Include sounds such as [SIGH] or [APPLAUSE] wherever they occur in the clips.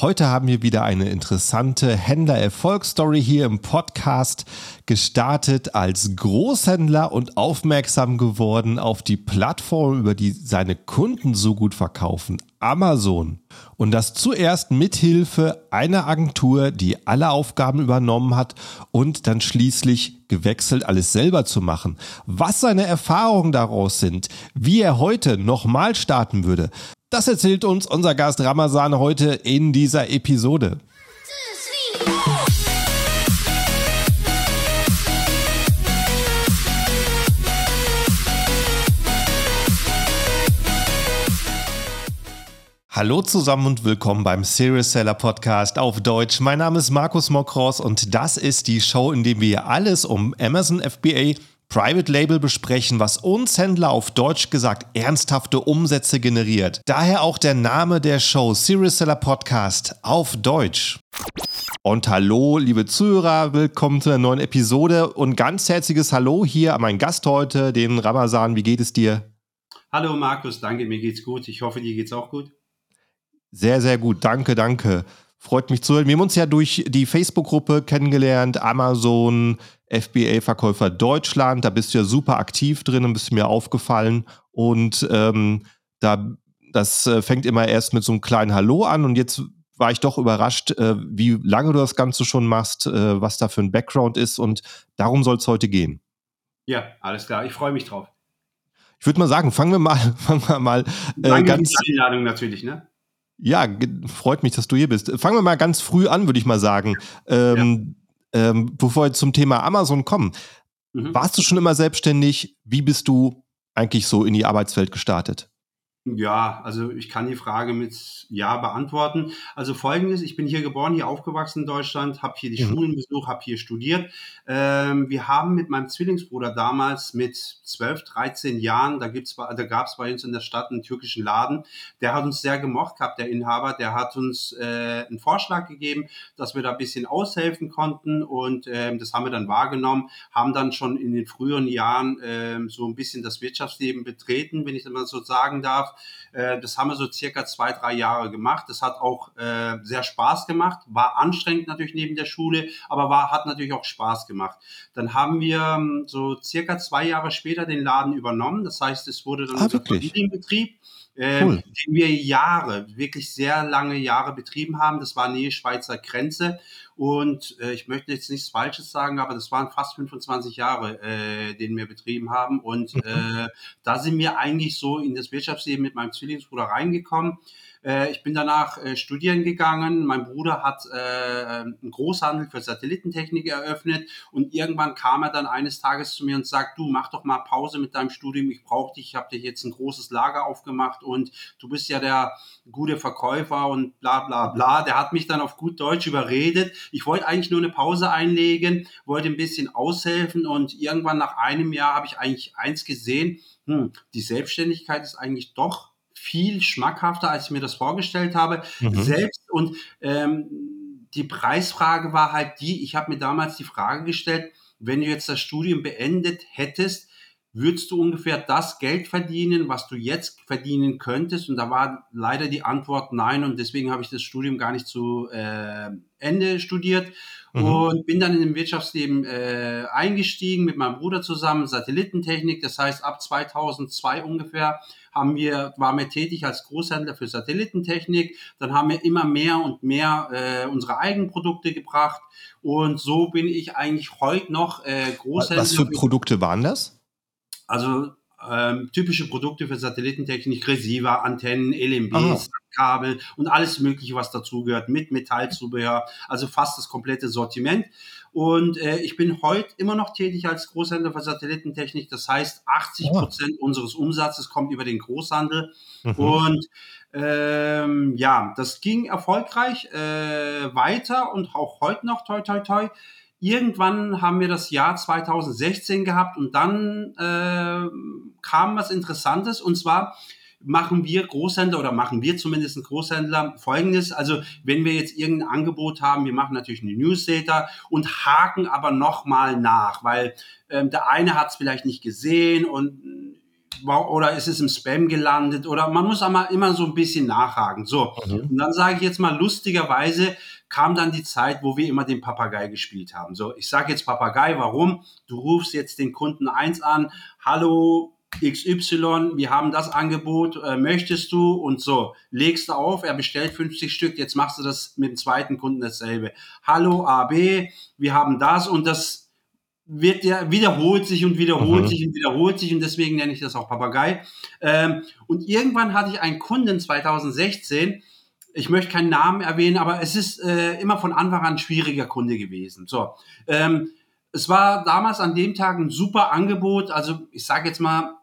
Heute haben wir wieder eine interessante Händler-Erfolgsstory hier im Podcast. Gestartet als Großhändler und aufmerksam geworden auf die Plattform, über die seine Kunden so gut verkaufen, Amazon. Und das zuerst mithilfe einer Agentur, die alle Aufgaben übernommen hat und dann schließlich gewechselt, alles selber zu machen. Was seine Erfahrungen daraus sind, wie er heute nochmal starten würde, das erzählt uns unser Gast Ramazan heute in dieser Episode. Hallo zusammen und willkommen beim Serious Seller Podcast auf Deutsch. Mein Name ist Markus Mokros und das ist die Show, in der wir alles um Amazon FBA Private Label besprechen, was uns Händler auf Deutsch gesagt ernsthafte Umsätze generiert. Daher auch der Name der Show Serious Seller Podcast auf Deutsch. Und hallo, liebe Zuhörer, willkommen zu einer neuen Episode und ganz herzliches Hallo hier an meinen Gast heute, den Ramazan. Wie geht es dir? Hallo Markus, danke, mir geht's gut. Ich hoffe, dir geht's auch gut. Sehr, sehr gut. Danke, danke. Freut mich zu hören. Wir haben uns ja durch die Facebook-Gruppe kennengelernt, Amazon, FBA-Verkäufer Deutschland. Da bist du ja super aktiv drin und bist mir aufgefallen. Und ähm, da, das äh, fängt immer erst mit so einem kleinen Hallo an und jetzt war ich doch überrascht, äh, wie lange du das Ganze schon machst, äh, was da für ein Background ist und darum soll es heute gehen. Ja, alles klar. Ich freue mich drauf. Ich würde mal sagen, fangen wir mal, [LAUGHS] fangen wir mal äh, ganz. Einladung natürlich, ne? Ja, freut mich, dass du hier bist. Fangen wir mal ganz früh an, würde ich mal sagen. Ähm, ja. Ähm, bevor wir zum Thema Amazon kommen. Mhm. Warst du schon immer selbstständig? Wie bist du eigentlich so in die Arbeitswelt gestartet? Ja, also ich kann die Frage mit Ja beantworten. Also folgendes, ich bin hier geboren, hier aufgewachsen in Deutschland, habe hier die mhm. Schulen besucht, habe hier studiert. Ähm, wir haben mit meinem Zwillingsbruder damals mit 12, 13 Jahren, da, gibt's, da gab es bei uns in der Stadt einen türkischen Laden, der hat uns sehr gemocht gehabt, der Inhaber, der hat uns äh, einen Vorschlag gegeben, dass wir da ein bisschen aushelfen konnten und ähm, das haben wir dann wahrgenommen, haben dann schon in den früheren Jahren ähm, so ein bisschen das Wirtschaftsleben betreten, wenn ich das mal so sagen darf das haben wir so circa zwei, drei Jahre gemacht. Das hat auch äh, sehr Spaß gemacht, war anstrengend natürlich neben der Schule, aber war, hat natürlich auch Spaß gemacht. Dann haben wir ähm, so circa zwei Jahre später den Laden übernommen. Das heißt, es wurde dann ah, unser Familienbetrieb. Äh, cool. den wir Jahre, wirklich sehr lange Jahre betrieben haben. Das war Nähe Schweizer Grenze. Und äh, ich möchte jetzt nichts Falsches sagen, aber das waren fast 25 Jahre, äh, den wir betrieben haben. Und mhm. äh, da sind wir eigentlich so in das Wirtschaftsleben mit meinem Zwillingsbruder reingekommen. Äh, ich bin danach äh, studieren gegangen. Mein Bruder hat äh, einen Großhandel für Satellitentechnik eröffnet und irgendwann kam er dann eines Tages zu mir und sagt, du mach doch mal Pause mit deinem Studium, ich brauche dich, ich habe dir jetzt ein großes Lager aufgemacht und du bist ja der gute Verkäufer und bla bla bla. Der hat mich dann auf gut Deutsch überredet. Ich wollte eigentlich nur eine Pause einlegen, wollte ein bisschen aushelfen und irgendwann nach einem Jahr habe ich eigentlich eins gesehen, hm, die Selbstständigkeit ist eigentlich doch viel schmackhafter, als ich mir das vorgestellt habe. Mhm. Selbst und ähm, die Preisfrage war halt die, ich habe mir damals die Frage gestellt, wenn du jetzt das Studium beendet hättest, würdest du ungefähr das Geld verdienen, was du jetzt verdienen könntest? Und da war leider die Antwort nein und deswegen habe ich das Studium gar nicht zu äh, Ende studiert mhm. und bin dann in dem Wirtschaftsleben äh, eingestiegen mit meinem Bruder zusammen, Satellitentechnik, das heißt ab 2002 ungefähr haben wir, waren wir tätig als Großhändler für Satellitentechnik. Dann haben wir immer mehr und mehr äh, unsere eigenen Produkte gebracht. Und so bin ich eigentlich heute noch äh, Großhändler. Was für Produkte waren das? Also ähm, typische Produkte für Satellitentechnik, Receiver, Antennen, LMBs. Kabel und alles Mögliche, was dazugehört, mit Metallzubehör, also fast das komplette Sortiment. Und äh, ich bin heute immer noch tätig als Großhändler für Satellitentechnik. Das heißt, 80 Prozent oh. unseres Umsatzes kommt über den Großhandel. Mhm. Und ähm, ja, das ging erfolgreich äh, weiter und auch heute noch, toi, toi, toi. Irgendwann haben wir das Jahr 2016 gehabt und dann äh, kam was Interessantes und zwar machen wir Großhändler oder machen wir zumindest Großhändler folgendes. Also wenn wir jetzt irgendein Angebot haben, wir machen natürlich eine Newsletter und haken aber nochmal nach, weil ähm, der eine hat es vielleicht nicht gesehen und oder ist es im Spam gelandet oder man muss aber immer so ein bisschen nachhaken. So, mhm. und dann sage ich jetzt mal lustigerweise, kam dann die Zeit, wo wir immer den Papagei gespielt haben. So, ich sage jetzt Papagei, warum? Du rufst jetzt den Kunden eins an, hallo, XY, wir haben das Angebot, äh, möchtest du? Und so, legst du auf, er bestellt 50 Stück, jetzt machst du das mit dem zweiten Kunden dasselbe. Hallo AB, wir haben das und das wird ja wiederholt sich und wiederholt mhm. sich und wiederholt sich und deswegen nenne ich das auch Papagei. Ähm, und irgendwann hatte ich einen Kunden 2016, ich möchte keinen Namen erwähnen, aber es ist äh, immer von Anfang an ein schwieriger Kunde gewesen. So, ähm, es war damals an dem Tag ein super Angebot. Also ich sage jetzt mal,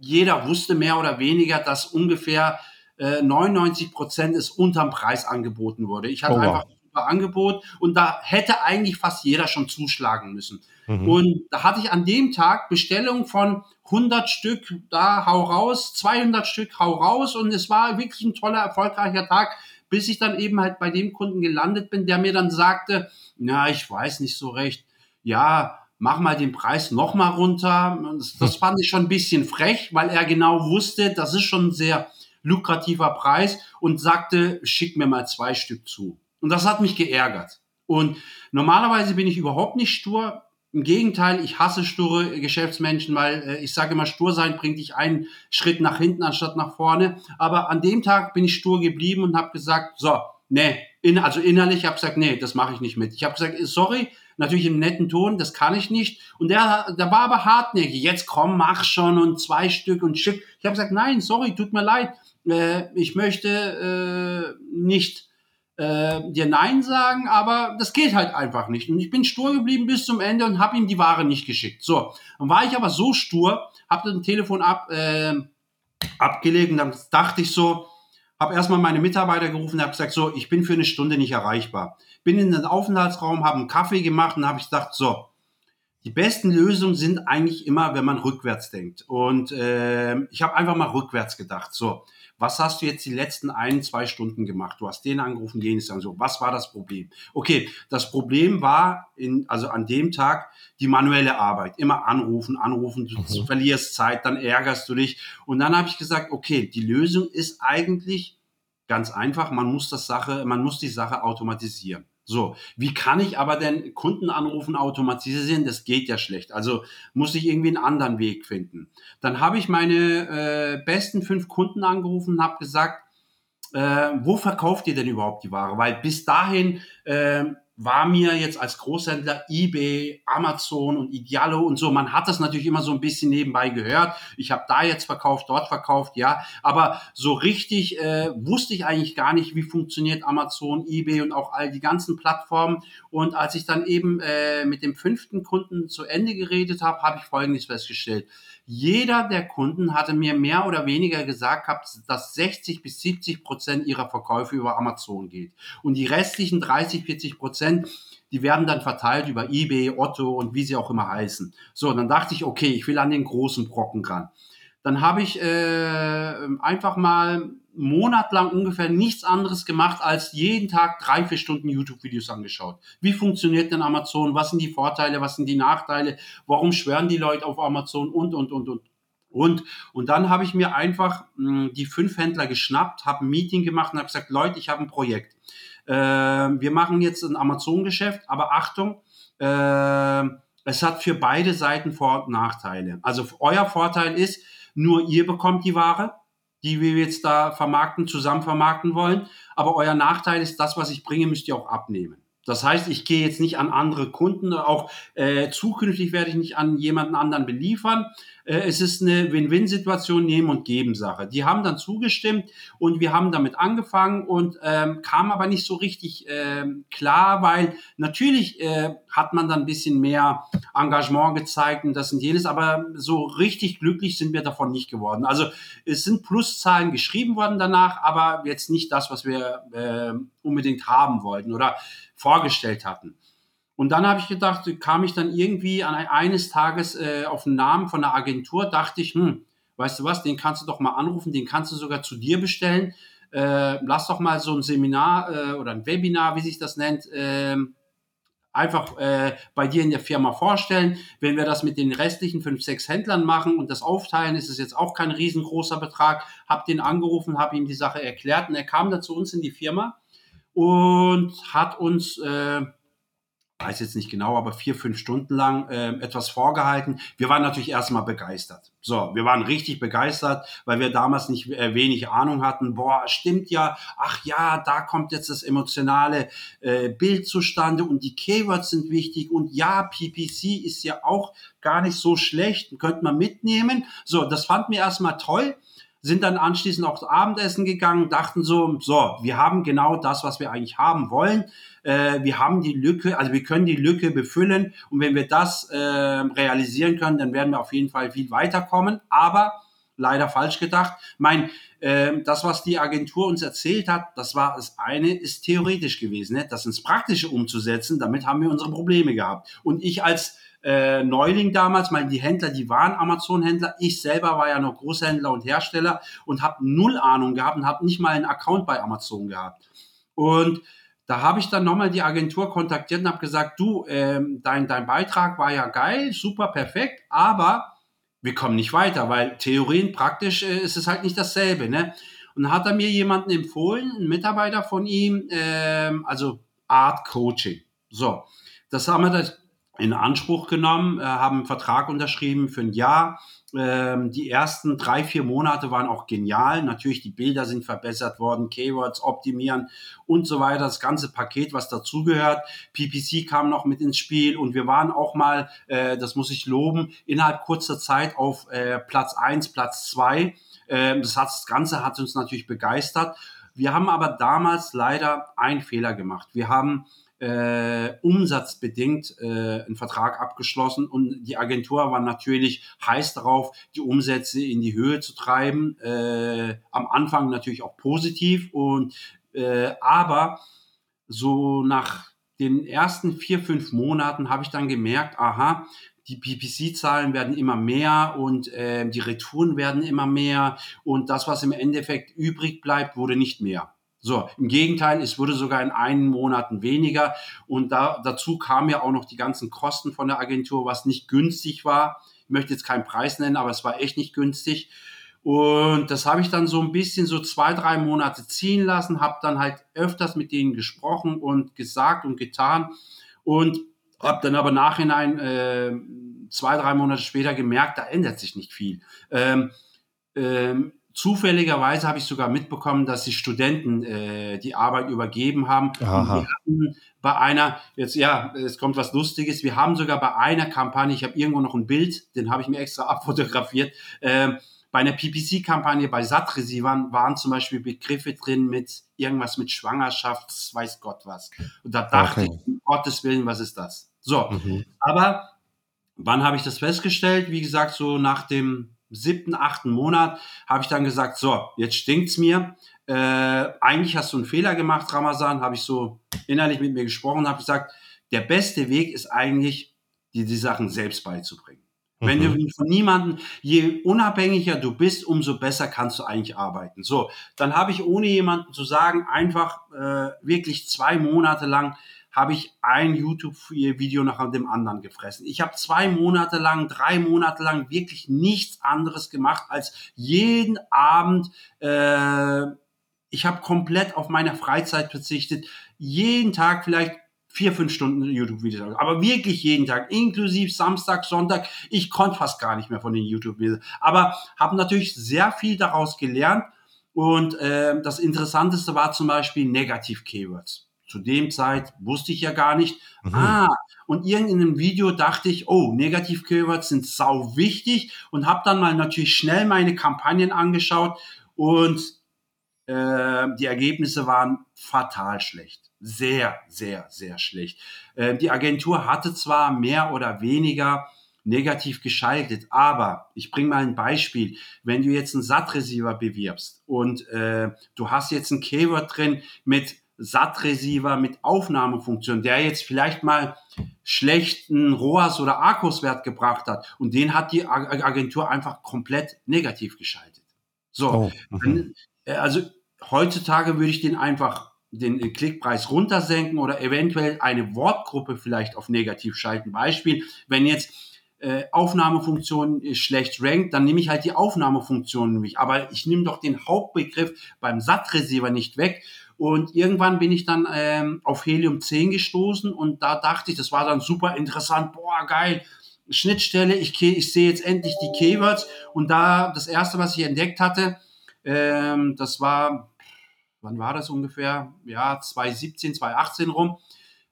jeder wusste mehr oder weniger, dass ungefähr äh, 99 Prozent es unterm Preis angeboten wurde. Ich hatte oh, einfach ein super Angebot und da hätte eigentlich fast jeder schon zuschlagen müssen. Mhm. Und da hatte ich an dem Tag Bestellung von 100 Stück, da hau raus, 200 Stück hau raus und es war wirklich ein toller, erfolgreicher Tag, bis ich dann eben halt bei dem Kunden gelandet bin, der mir dann sagte, na, ich weiß nicht so recht, ja, mach mal den Preis noch mal runter. Das, das fand ich schon ein bisschen frech, weil er genau wusste, das ist schon ein sehr lukrativer Preis und sagte, schick mir mal zwei Stück zu. Und das hat mich geärgert. Und normalerweise bin ich überhaupt nicht stur. Im Gegenteil, ich hasse sture Geschäftsmenschen, weil äh, ich sage immer, stur sein bringt dich einen Schritt nach hinten anstatt nach vorne. Aber an dem Tag bin ich stur geblieben und habe gesagt, so, nee, in, also innerlich habe gesagt, nee, das mache ich nicht mit. Ich habe gesagt, sorry, natürlich im netten Ton, das kann ich nicht. Und der, der war aber hartnäckig. Jetzt komm, mach schon und zwei Stück und schick. Ich habe gesagt, nein, sorry, tut mir leid. Äh, ich möchte äh, nicht äh, dir Nein sagen, aber das geht halt einfach nicht. Und ich bin stur geblieben bis zum Ende und habe ihm die Ware nicht geschickt. So, dann war ich aber so stur, habe das Telefon ab, äh, abgelegt und dann dachte ich so, habe erstmal meine Mitarbeiter gerufen und habe gesagt, so, ich bin für eine Stunde nicht erreichbar bin in den Aufenthaltsraum, habe einen Kaffee gemacht und habe ich gedacht, so, die besten Lösungen sind eigentlich immer, wenn man rückwärts denkt. Und äh, ich habe einfach mal rückwärts gedacht. So, was hast du jetzt die letzten ein, zwei Stunden gemacht? Du hast den angerufen, den ist dann so. Was war das Problem? Okay, das Problem war in, also an dem Tag die manuelle Arbeit. Immer anrufen, anrufen, du mhm. verlierst Zeit, dann ärgerst du dich. Und dann habe ich gesagt, okay, die Lösung ist eigentlich ganz einfach. Man muss das Sache, man muss die Sache automatisieren. So, wie kann ich aber denn Kundenanrufen automatisieren? Das geht ja schlecht. Also muss ich irgendwie einen anderen Weg finden. Dann habe ich meine äh, besten fünf Kunden angerufen und habe gesagt, äh, wo verkauft ihr denn überhaupt die Ware? Weil bis dahin äh, war mir jetzt als Großhändler eBay, Amazon und Idealo und so, man hat das natürlich immer so ein bisschen nebenbei gehört. Ich habe da jetzt verkauft, dort verkauft, ja, aber so richtig äh, wusste ich eigentlich gar nicht, wie funktioniert Amazon, eBay und auch all die ganzen Plattformen. Und als ich dann eben äh, mit dem fünften Kunden zu Ende geredet habe, habe ich Folgendes festgestellt jeder der Kunden hatte mir mehr oder weniger gesagt gehabt, dass 60 bis 70 Prozent ihrer Verkäufe über Amazon geht. Und die restlichen 30, 40 Prozent, die werden dann verteilt über eBay, Otto und wie sie auch immer heißen. So, dann dachte ich, okay, ich will an den großen Brocken ran. Dann habe ich äh, einfach mal monatlang ungefähr nichts anderes gemacht, als jeden Tag drei, vier Stunden YouTube-Videos angeschaut. Wie funktioniert denn Amazon? Was sind die Vorteile? Was sind die Nachteile? Warum schwören die Leute auf Amazon? Und, und, und, und. Und, und dann habe ich mir einfach mh, hm, die fünf Händler geschnappt, habe ein Meeting gemacht und habe gesagt, Leute, ich habe ein Projekt. Äh, wir machen jetzt ein Amazon-Geschäft, aber Achtung, äh, es hat für beide Seiten Vor- und Nachteile. Also euer Vorteil ist, nur ihr bekommt die Ware, die wir jetzt da vermarkten, zusammen vermarkten wollen. Aber euer Nachteil ist, das, was ich bringe, müsst ihr auch abnehmen. Das heißt, ich gehe jetzt nicht an andere Kunden, auch äh, zukünftig werde ich nicht an jemanden anderen beliefern. Äh, es ist eine Win-Win-Situation, Nehmen und Geben Sache. Die haben dann zugestimmt und wir haben damit angefangen und ähm, kam aber nicht so richtig äh, klar, weil natürlich äh, hat man dann ein bisschen mehr Engagement gezeigt und das und jenes, aber so richtig glücklich sind wir davon nicht geworden. Also es sind Pluszahlen geschrieben worden danach, aber jetzt nicht das, was wir äh, unbedingt haben wollten oder vorgestellt hatten. Und dann habe ich gedacht, kam ich dann irgendwie an eines Tages äh, auf den Namen von einer Agentur, dachte ich, hm, weißt du was, den kannst du doch mal anrufen, den kannst du sogar zu dir bestellen. Äh, lass doch mal so ein Seminar äh, oder ein Webinar, wie sich das nennt, äh, einfach äh, bei dir in der Firma vorstellen. Wenn wir das mit den restlichen fünf, sechs Händlern machen und das aufteilen, ist es jetzt auch kein riesengroßer Betrag. Hab den angerufen, habe ihm die Sache erklärt und er kam dann zu uns in die Firma und hat uns äh, weiß jetzt nicht genau, aber vier, fünf Stunden lang äh, etwas vorgehalten. Wir waren natürlich erstmal begeistert. So, wir waren richtig begeistert, weil wir damals nicht äh, wenig Ahnung hatten. Boah, stimmt ja. Ach ja, da kommt jetzt das emotionale äh, Bild zustande und die Keywords sind wichtig und ja, PPC ist ja auch gar nicht so schlecht, könnte man mitnehmen. So, das fand mir erstmal toll sind dann anschließend auch Abendessen gegangen, dachten so, so, wir haben genau das, was wir eigentlich haben wollen. Äh, wir haben die Lücke, also wir können die Lücke befüllen und wenn wir das äh, realisieren können, dann werden wir auf jeden Fall viel weiterkommen. Aber leider falsch gedacht. Mein, äh, das, was die Agentur uns erzählt hat, das war das eine, ist theoretisch gewesen. Ne? Das ins Praktische umzusetzen, damit haben wir unsere Probleme gehabt. Und ich als äh, Neuling damals, weil die Händler, die waren Amazon-Händler. Ich selber war ja noch Großhändler und Hersteller und habe null Ahnung gehabt und habe nicht mal einen Account bei Amazon gehabt. Und da habe ich dann nochmal die Agentur kontaktiert und habe gesagt, du, ähm, dein, dein Beitrag war ja geil, super, perfekt, aber wir kommen nicht weiter, weil Theorien praktisch äh, ist es halt nicht dasselbe. Ne? Und hat er mir jemanden empfohlen, einen Mitarbeiter von ihm, ähm, also Art Coaching. So, das haben wir das in Anspruch genommen, äh, haben einen Vertrag unterschrieben für ein Jahr. Ähm, die ersten drei, vier Monate waren auch genial. Natürlich, die Bilder sind verbessert worden, Keywords optimieren und so weiter. Das ganze Paket, was dazugehört. PPC kam noch mit ins Spiel und wir waren auch mal, äh, das muss ich loben, innerhalb kurzer Zeit auf äh, Platz eins, Platz zwei. Äh, das, hat, das Ganze hat uns natürlich begeistert. Wir haben aber damals leider einen Fehler gemacht. Wir haben äh, umsatzbedingt äh, einen Vertrag abgeschlossen und die Agentur war natürlich heiß darauf, die Umsätze in die Höhe zu treiben. Äh, am Anfang natürlich auch positiv und äh, aber so nach den ersten vier, fünf Monaten habe ich dann gemerkt, aha, die PPC-Zahlen werden immer mehr und äh, die Retouren werden immer mehr und das, was im Endeffekt übrig bleibt, wurde nicht mehr. So, im Gegenteil, es wurde sogar in einen Monaten weniger. Und da, dazu kamen ja auch noch die ganzen Kosten von der Agentur, was nicht günstig war. Ich möchte jetzt keinen Preis nennen, aber es war echt nicht günstig. Und das habe ich dann so ein bisschen so zwei, drei Monate ziehen lassen, habe dann halt öfters mit denen gesprochen und gesagt und getan und habe dann aber nachhinein äh, zwei, drei Monate später gemerkt, da ändert sich nicht viel. Ähm, ähm, Zufälligerweise habe ich sogar mitbekommen, dass die Studenten äh, die Arbeit übergeben haben. Aha. Und wir hatten bei einer, jetzt ja, es kommt was Lustiges, wir haben sogar bei einer Kampagne, ich habe irgendwo noch ein Bild, den habe ich mir extra [LAUGHS] abfotografiert, äh, bei einer PPC-Kampagne bei SAT-Receivern waren zum Beispiel Begriffe drin mit irgendwas mit Schwangerschaft, weiß Gott was. Und da dachte okay. ich, um Gottes Willen, was ist das? So, mhm. aber wann habe ich das festgestellt? Wie gesagt, so nach dem siebten, achten Monat habe ich dann gesagt, so, jetzt stinkt's mir. Äh, eigentlich hast du einen Fehler gemacht, Ramazan, habe ich so innerlich mit mir gesprochen, habe gesagt, der beste Weg ist eigentlich, dir die Sachen selbst beizubringen. Mhm. Wenn du von niemanden, je unabhängiger du bist, umso besser kannst du eigentlich arbeiten. So, dann habe ich ohne jemanden zu sagen, einfach äh, wirklich zwei Monate lang habe ich ein YouTube-Video nach dem anderen gefressen. Ich habe zwei Monate lang, drei Monate lang wirklich nichts anderes gemacht, als jeden Abend, äh, ich habe komplett auf meine Freizeit verzichtet, jeden Tag vielleicht vier, fünf Stunden YouTube-Videos, aber wirklich jeden Tag, inklusive Samstag, Sonntag. Ich konnte fast gar nicht mehr von den YouTube-Videos, aber habe natürlich sehr viel daraus gelernt. Und äh, das Interessanteste war zum Beispiel Negativ-Keywords zu dem Zeit wusste ich ja gar nicht. Mhm. Ah, und irgendeinem Video dachte ich, oh, Negativ-Keywords sind sau wichtig und habe dann mal natürlich schnell meine Kampagnen angeschaut und äh, die Ergebnisse waren fatal schlecht. Sehr, sehr, sehr schlecht. Äh, die Agentur hatte zwar mehr oder weniger negativ geschaltet. Aber ich bringe mal ein Beispiel. Wenn du jetzt einen SAT-Receiver bewirbst und äh, du hast jetzt ein Keyword drin mit SAT-Receiver mit Aufnahmefunktion, der jetzt vielleicht mal schlechten ROAS oder Akkus-Wert gebracht hat und den hat die Agentur einfach komplett negativ geschaltet. So, oh, okay. Mhm. Äh, also heutzutage würde ich den einfach den Klickpreis runtersenken oder eventuell eine Wortgruppe vielleicht auf negativ schalten. Beispiel, wenn jetzt äh, Aufnahmefunktion schlecht rankt, dann nehme ich halt die Aufnahmefunktion nämlich. Aber ich nehme doch den Hauptbegriff beim SAT-Receiver nicht weg. Und irgendwann bin ich dann ähm, auf Helium 10 gestoßen und da dachte ich, das war dann super interessant, boah, geil, Schnittstelle, ich, ich sehe jetzt endlich die Keywords. Und da das erste, was ich entdeckt hatte, ähm, das war, wann war das ungefähr? Ja, 2017, 2018 rum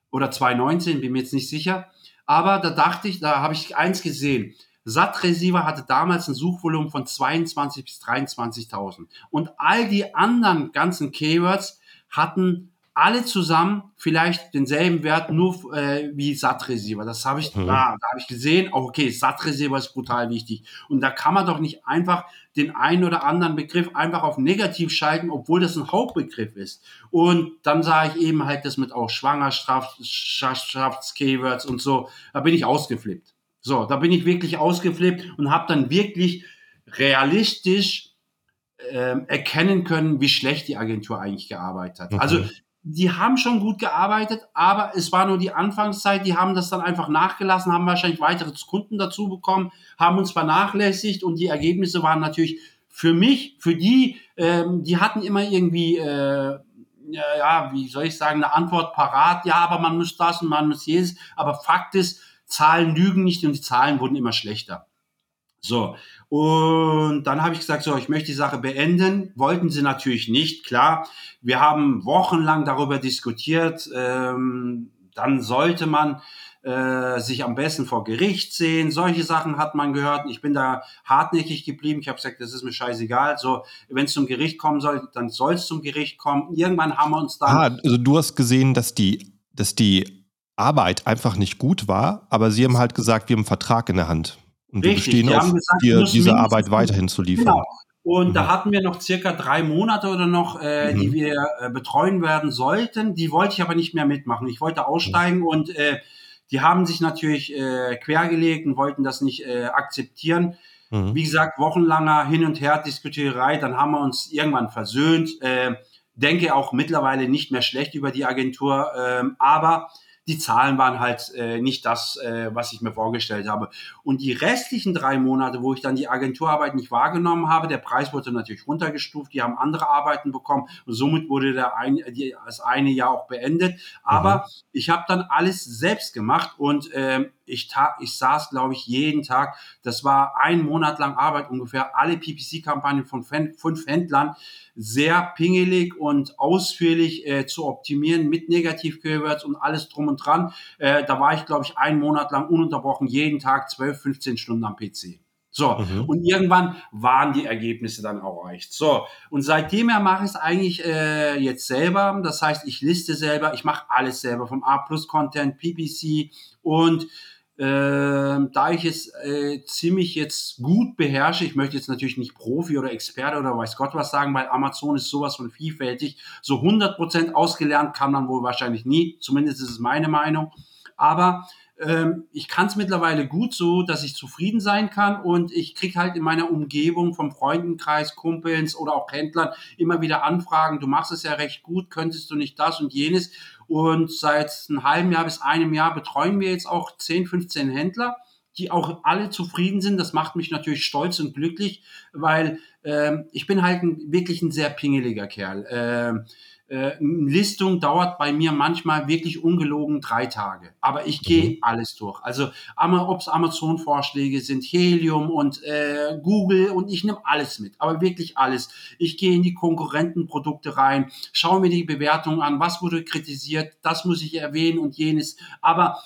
oder 2019, bin mir jetzt nicht sicher. Aber da dachte ich, da habe ich eins gesehen. SAT hatte damals ein Suchvolumen von 22 bis 23.000 und all die anderen ganzen Keywords hatten alle zusammen vielleicht denselben Wert nur äh, wie SAT-Receiver. Das habe ich, mhm. ah, da habe ich gesehen, okay, SAT-Receiver ist brutal wichtig. Und da kann man doch nicht einfach den einen oder anderen Begriff einfach auf negativ schalten, obwohl das ein Hauptbegriff ist. Und dann sah ich eben halt das mit auch Schwangerschafts-Keywords und so. Da bin ich ausgeflippt. So, da bin ich wirklich ausgeflippt und habe dann wirklich realistisch äh, erkennen können, wie schlecht die Agentur eigentlich gearbeitet hat. Also, mhm. Also die haben schon gut gearbeitet, aber es war nur die Anfangszeit. Die haben das dann einfach nachgelassen, haben wahrscheinlich weitere Kunden dazu bekommen, haben uns vernachlässigt und die Ergebnisse waren natürlich für mich, für die, ähm, die hatten immer irgendwie, äh, ja, wie soll ich sagen, eine Antwort parat. Ja, aber man muss das und man muss jedes. Aber Fakt ist, Zahlen lügen nicht und die Zahlen wurden immer schlechter. So, und dann habe ich gesagt, so, ich möchte die Sache beenden. Wollten sie natürlich nicht, klar. Wir haben wochenlang darüber diskutiert. Ähm, dann sollte man äh, sich am besten vor Gericht sehen. Solche Sachen hat man gehört. Ich bin da hartnäckig geblieben. Ich habe gesagt, das ist mir scheißegal. So, wenn es zum Gericht kommen soll, dann soll es zum Gericht kommen. Irgendwann haben wir uns dann. Ah, also du hast gesehen, dass die, dass die Arbeit einfach nicht gut war, aber sie haben halt gesagt, wir haben einen Vertrag in der Hand. Und Richtig, wir bestehen auf, gesagt, dir diese Arbeit weiterhin zu liefern. Genau. Und mhm. da hatten wir noch circa drei Monate oder noch, äh, mhm. die wir äh, betreuen werden sollten. Die wollte ich aber nicht mehr mitmachen. Ich wollte aussteigen mhm. und äh, die haben sich natürlich äh, quergelegt und wollten das nicht äh, akzeptieren. Mhm. Wie gesagt, wochenlanger Hin- und Her-Diskutierei. Dann haben wir uns irgendwann versöhnt. Äh, denke auch mittlerweile nicht mehr schlecht über die Agentur. Äh, aber die Zahlen waren halt äh, nicht das, äh, was ich mir vorgestellt habe. Und die restlichen drei Monate, wo ich dann die Agenturarbeit nicht wahrgenommen habe, der Preis wurde natürlich runtergestuft, die haben andere Arbeiten bekommen und somit wurde der ein, die, das eine Jahr auch beendet. Aber mhm. ich habe dann alles selbst gemacht und äh, ich, ich saß, glaube ich, jeden Tag, das war ein Monat lang Arbeit ungefähr, alle PPC-Kampagnen von fünf Händlern sehr pingelig und ausführlich äh, zu optimieren mit Negativ-Keywords und alles drum und dran. Äh, da war ich, glaube ich, einen Monat lang ununterbrochen jeden Tag 12, 15 Stunden am PC. So, mhm. und irgendwann waren die Ergebnisse dann auch erreicht. So, und seitdem her mache ich es eigentlich äh, jetzt selber. Das heißt, ich liste selber, ich mache alles selber, vom A-Plus-Content, PPC und äh, da ich es äh, ziemlich jetzt gut beherrsche, ich möchte jetzt natürlich nicht Profi oder Experte oder weiß Gott was sagen, weil Amazon ist sowas von vielfältig. So 100% ausgelernt kann man wohl wahrscheinlich nie, zumindest ist es meine Meinung. Aber ähm, ich kann es mittlerweile gut so, dass ich zufrieden sein kann und ich kriege halt in meiner Umgebung vom Freundenkreis, Kumpels oder auch Händlern immer wieder Anfragen, du machst es ja recht gut, könntest du nicht das und jenes. Und seit einem halben Jahr bis einem Jahr betreuen wir jetzt auch 10, 15 Händler die auch alle zufrieden sind. Das macht mich natürlich stolz und glücklich, weil äh, ich bin halt ein, wirklich ein sehr pingeliger Kerl. Äh, äh, Listung dauert bei mir manchmal wirklich ungelogen drei Tage. Aber ich gehe mhm. alles durch. Also ob es Amazon-Vorschläge sind, Helium und äh, Google und ich nehme alles mit. Aber wirklich alles. Ich gehe in die Konkurrentenprodukte rein, schaue mir die Bewertungen an, was wurde kritisiert, das muss ich erwähnen und jenes. Aber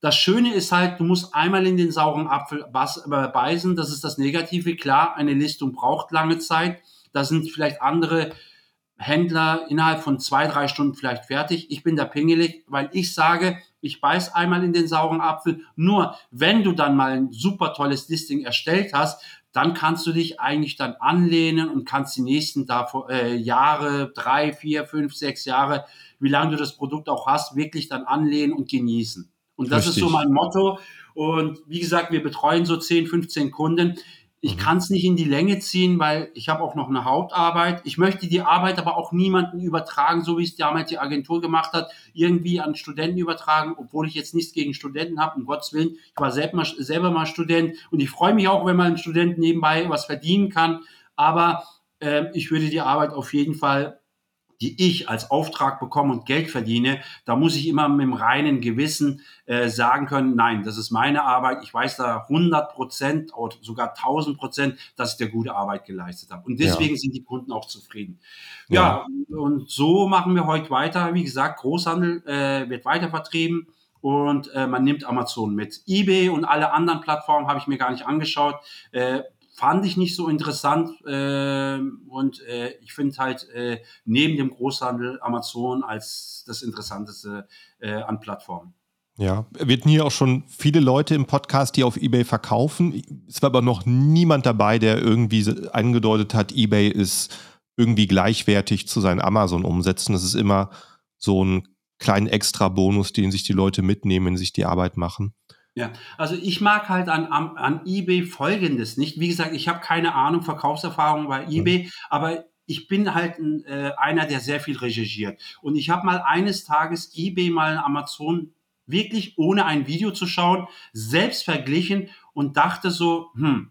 das Schöne ist halt, du musst einmal in den sauren Apfel äh, beißen. Das ist das Negative. Klar, eine Listung braucht lange Zeit. Da sind vielleicht andere Händler innerhalb von zwei, drei Stunden vielleicht fertig. Ich bin da pingelig, weil ich sage, ich beiß einmal in den sauren Apfel. Nur wenn du dann mal ein super tolles Listing erstellt hast, dann kannst du dich eigentlich dann anlehnen und kannst die nächsten da, äh, Jahre, drei, vier, fünf, sechs Jahre, wie lange du das Produkt auch hast, wirklich dann anlehnen und genießen. Und das Richtig. ist so mein Motto. Und wie gesagt, wir betreuen so 10, 15 Kunden Ich mhm. kann es nicht in die Länge ziehen, weil ich habe auch noch eine Hauptarbeit. Ich möchte die Arbeit aber auch niemanden übertragen, so wie es damals die Agentur gemacht hat, irgendwie an Studenten übertragen, obwohl ich jetzt nichts gegen Studenten habe, um Gottes Willen. Ich war selber mal, selber mal Student und ich freue mich auch, wenn man ein Student nebenbei was verdienen kann. Aber äh, ich würde die Arbeit auf jeden Fall die ich als Auftrag bekomme und Geld verdiene, da muss ich immer mit dem reinen Gewissen äh, sagen können, nein, das ist meine Arbeit, ich weiß da 100 Prozent oder sogar 1000 Prozent, dass ich da gute Arbeit geleistet habe. Und deswegen ja. sind die Kunden auch zufrieden. Ja, ja, und so machen wir heute weiter. Wie gesagt, Großhandel äh, wird weiter vertrieben und äh, man nimmt Amazon mit. eBay und alle anderen Plattformen habe ich mir gar nicht angeschaut. Äh, fand ich nicht so interessant äh, und äh, ich finde halt äh, neben dem Großhandel Amazon als das Interessanteste äh, an Plattformen. Ja, wir hatten hier auch schon viele Leute im Podcast, die auf eBay verkaufen. Es war aber noch niemand dabei, der irgendwie angedeutet hat, eBay ist irgendwie gleichwertig zu seinen Amazon-Umsätzen. Das ist immer so ein kleinen extra Bonus, den sich die Leute mitnehmen, wenn sich die Arbeit machen. Ja, also ich mag halt an, an, an eBay Folgendes nicht. Wie gesagt, ich habe keine Ahnung, Verkaufserfahrung bei eBay, mhm. aber ich bin halt ein, äh, einer, der sehr viel recherchiert. Und ich habe mal eines Tages eBay mal Amazon wirklich ohne ein Video zu schauen, selbst verglichen und dachte so, hm,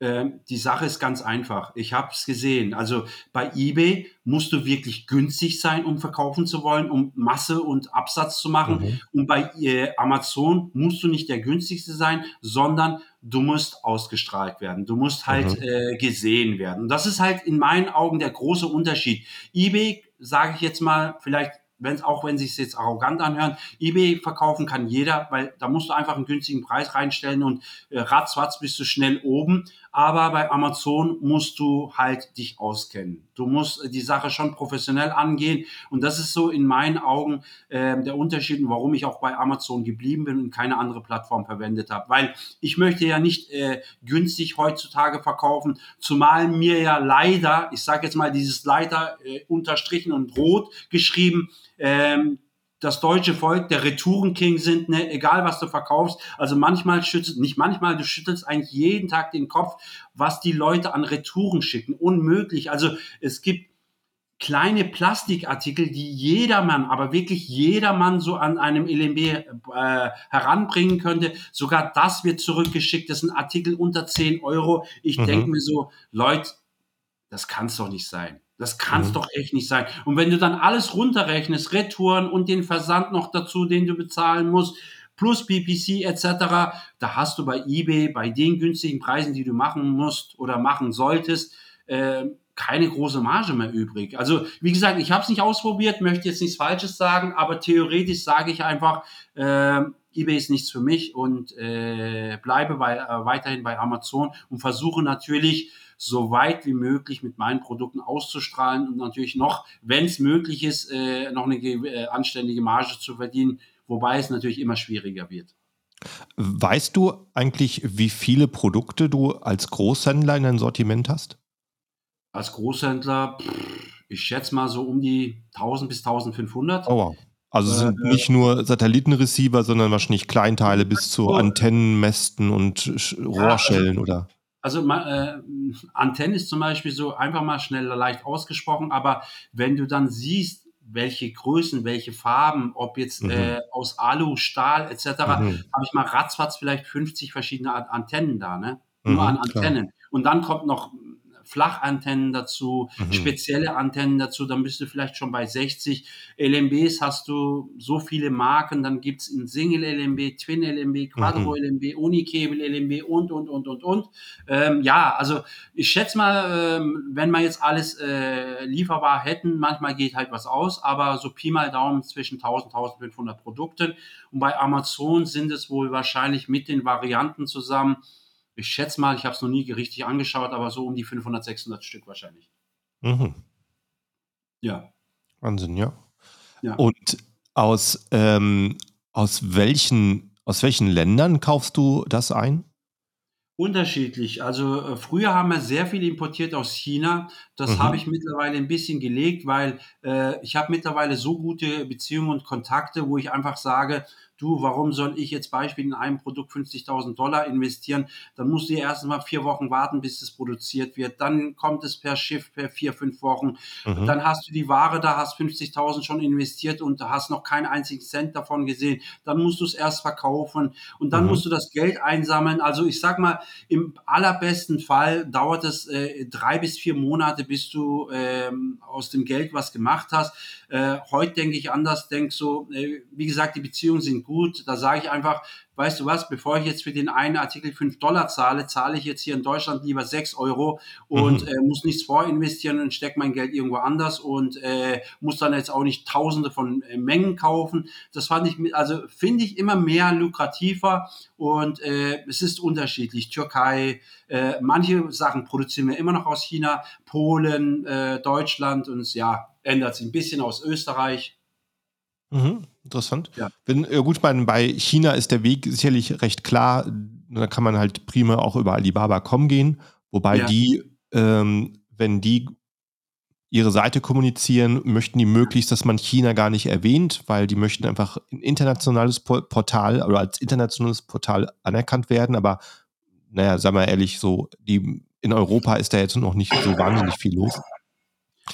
ähm, die Sache ist ganz einfach. Ich habe es gesehen. Also bei eBay musst du wirklich günstig sein, um verkaufen zu wollen, um Masse und Absatz zu machen. Mhm. Und bei äh, Amazon musst du nicht der günstigste sein, sondern du musst ausgestrahlt werden. Du musst halt mhm. äh, gesehen werden. Und das ist halt in meinen Augen der große Unterschied. eBay, sage ich jetzt mal, vielleicht wenn auch wenn sich jetzt arrogant anhören, eBay verkaufen kann jeder, weil da musst du einfach einen günstigen Preis reinstellen und äh, ratzfatz bist du schnell oben. Aber bei Amazon musst du halt dich auskennen. Du musst die Sache schon professionell angehen. Und das ist so in meinen Augen äh, der Unterschied, warum ich auch bei Amazon geblieben bin und keine andere Plattform verwendet habe. Weil ich möchte ja nicht äh, günstig heutzutage verkaufen, zumal mir ja leider, ich sage jetzt mal dieses leider äh, unterstrichen und rot geschrieben, ähm, das deutsche Volk der Retourenking sind, ne? egal was du verkaufst. Also manchmal schüttelst, nicht manchmal, du schüttelst eigentlich jeden Tag den Kopf, was die Leute an Retouren schicken. Unmöglich. Also es gibt kleine Plastikartikel, die jedermann, aber wirklich jedermann so an einem LMB äh, heranbringen könnte. Sogar das wird zurückgeschickt. Das sind Artikel unter 10 Euro. Ich mhm. denke mir so, Leute, das kann es doch nicht sein. Das kann es mhm. doch echt nicht sein. Und wenn du dann alles runterrechnest, Retouren und den Versand noch dazu, den du bezahlen musst, plus PPC etc., da hast du bei eBay bei den günstigen Preisen, die du machen musst oder machen solltest, äh, keine große Marge mehr übrig. Also wie gesagt, ich habe es nicht ausprobiert, möchte jetzt nichts Falsches sagen, aber theoretisch sage ich einfach, äh, eBay ist nichts für mich und äh, bleibe bei, äh, weiterhin bei Amazon und versuche natürlich so weit wie möglich mit meinen Produkten auszustrahlen und natürlich noch, wenn es möglich ist, äh, noch eine äh, anständige Marge zu verdienen, wobei es natürlich immer schwieriger wird. Weißt du eigentlich, wie viele Produkte du als Großhändler in deinem Sortiment hast? Als Großhändler, ich schätze mal so um die 1000 bis 1500. Oh wow. Also es sind äh, nicht nur Satellitenreceiver, sondern wahrscheinlich Kleinteile bis zu Antennenmästen und Rohrschellen ja, also, oder? Also äh, Antenne ist zum Beispiel so einfach mal schnell leicht ausgesprochen, aber wenn du dann siehst, welche Größen, welche Farben, ob jetzt mhm. äh, aus Alu, Stahl etc., mhm. habe ich mal ratzfatz vielleicht 50 verschiedene Antennen da, ne? Nur mhm, an Antennen. Klar. Und dann kommt noch Flachantennen dazu, mhm. spezielle Antennen dazu, dann bist du vielleicht schon bei 60. LMBs hast du so viele Marken, dann gibt es ein Single LMB, Twin LMB, Quadro mhm. LMB, Unikabel LMB und, und, und, und, und. Ähm, ja, also ich schätze mal, ähm, wenn wir jetzt alles äh, lieferbar hätten, manchmal geht halt was aus, aber so Pi mal Daumen zwischen 1000, 1500 Produkten. Und bei Amazon sind es wohl wahrscheinlich mit den Varianten zusammen ich schätze mal, ich habe es noch nie richtig angeschaut, aber so um die 500, 600 Stück wahrscheinlich. Mhm. Ja. Wahnsinn, ja. ja. Und aus, ähm, aus, welchen, aus welchen Ländern kaufst du das ein? Unterschiedlich. Also äh, früher haben wir sehr viel importiert aus China. Das Mhm. habe ich mittlerweile ein bisschen gelegt, weil äh, ich habe mittlerweile so gute Beziehungen und Kontakte, wo ich einfach sage, du, warum soll ich jetzt Beispiel in einem Produkt 50.000 Dollar investieren? Dann musst du ja erst mal vier Wochen warten, bis es produziert wird. Dann kommt es per Schiff per vier, fünf Wochen. Mhm. Dann hast du die Ware da, hast 50.000 schon investiert und hast noch keinen einzigen Cent davon gesehen. Dann musst du es erst verkaufen und dann Mhm. musst du das Geld einsammeln. Also ich sag mal, im allerbesten Fall dauert es äh, drei bis vier Monate, bis du ähm, aus dem Geld was gemacht hast. Äh, heute denke ich anders, denke so, äh, wie gesagt, die Beziehungen sind gut. Da sage ich einfach, weißt du was, bevor ich jetzt für den einen Artikel 5 Dollar zahle, zahle ich jetzt hier in Deutschland lieber 6 Euro und Mhm. äh, muss nichts vorinvestieren und stecke mein Geld irgendwo anders und äh, muss dann jetzt auch nicht tausende von äh, Mengen kaufen. Das fand ich, also finde ich immer mehr lukrativer und äh, es ist unterschiedlich. Türkei, äh, manche Sachen produzieren wir immer noch aus China, Polen, äh, Deutschland und es ja, ändert sich ein bisschen aus Österreich. Mhm. Interessant. Ja. Wenn, ja gut, bei, bei China ist der Weg sicherlich recht klar. Da kann man halt prima auch über Alibaba.com gehen, wobei Ja. die, ähm, wenn die ihre Seite kommunizieren, möchten die möglichst, dass man China gar nicht erwähnt, weil die möchten einfach ein internationales Po- Portal oder als internationales Portal anerkannt werden. Aber naja, sagen wir ehrlich, so die in Europa ist da jetzt noch nicht so wahnsinnig viel los.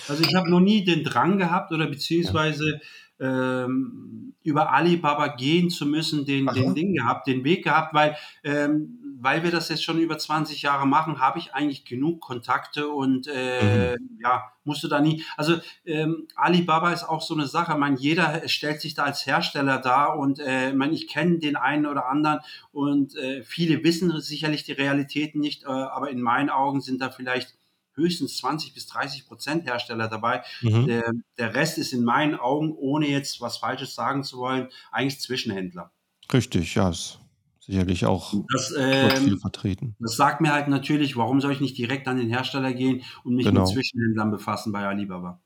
Also ich habe noch nie den Drang gehabt oder beziehungsweise ähm, über Alibaba gehen zu müssen, den, Aha. den Ding gehabt, den Weg gehabt, weil, ähm, weil wir das jetzt schon über 20 Jahre machen, habe ich eigentlich genug Kontakte und äh, ja, musste da nie. Also ähm, Alibaba ist auch so eine Sache, meine, jeder stellt sich da als Hersteller dar und äh, ich, meine, ich kenne den einen oder anderen und äh, viele wissen sicherlich die Realitäten nicht, äh, aber in meinen Augen sind da vielleicht höchstens 20 bis 30 Prozent Hersteller dabei. Mhm. Der, der Rest ist in meinen Augen, ohne jetzt was Falsches sagen zu wollen, eigentlich Zwischenhändler. Richtig, ja, ist sicherlich auch Das, dort viel ähm, vertreten. das sagt mir halt natürlich, warum soll ich nicht direkt an den Hersteller gehen und mich Genau. mit Zwischenhändlern befassen bei Alibaba.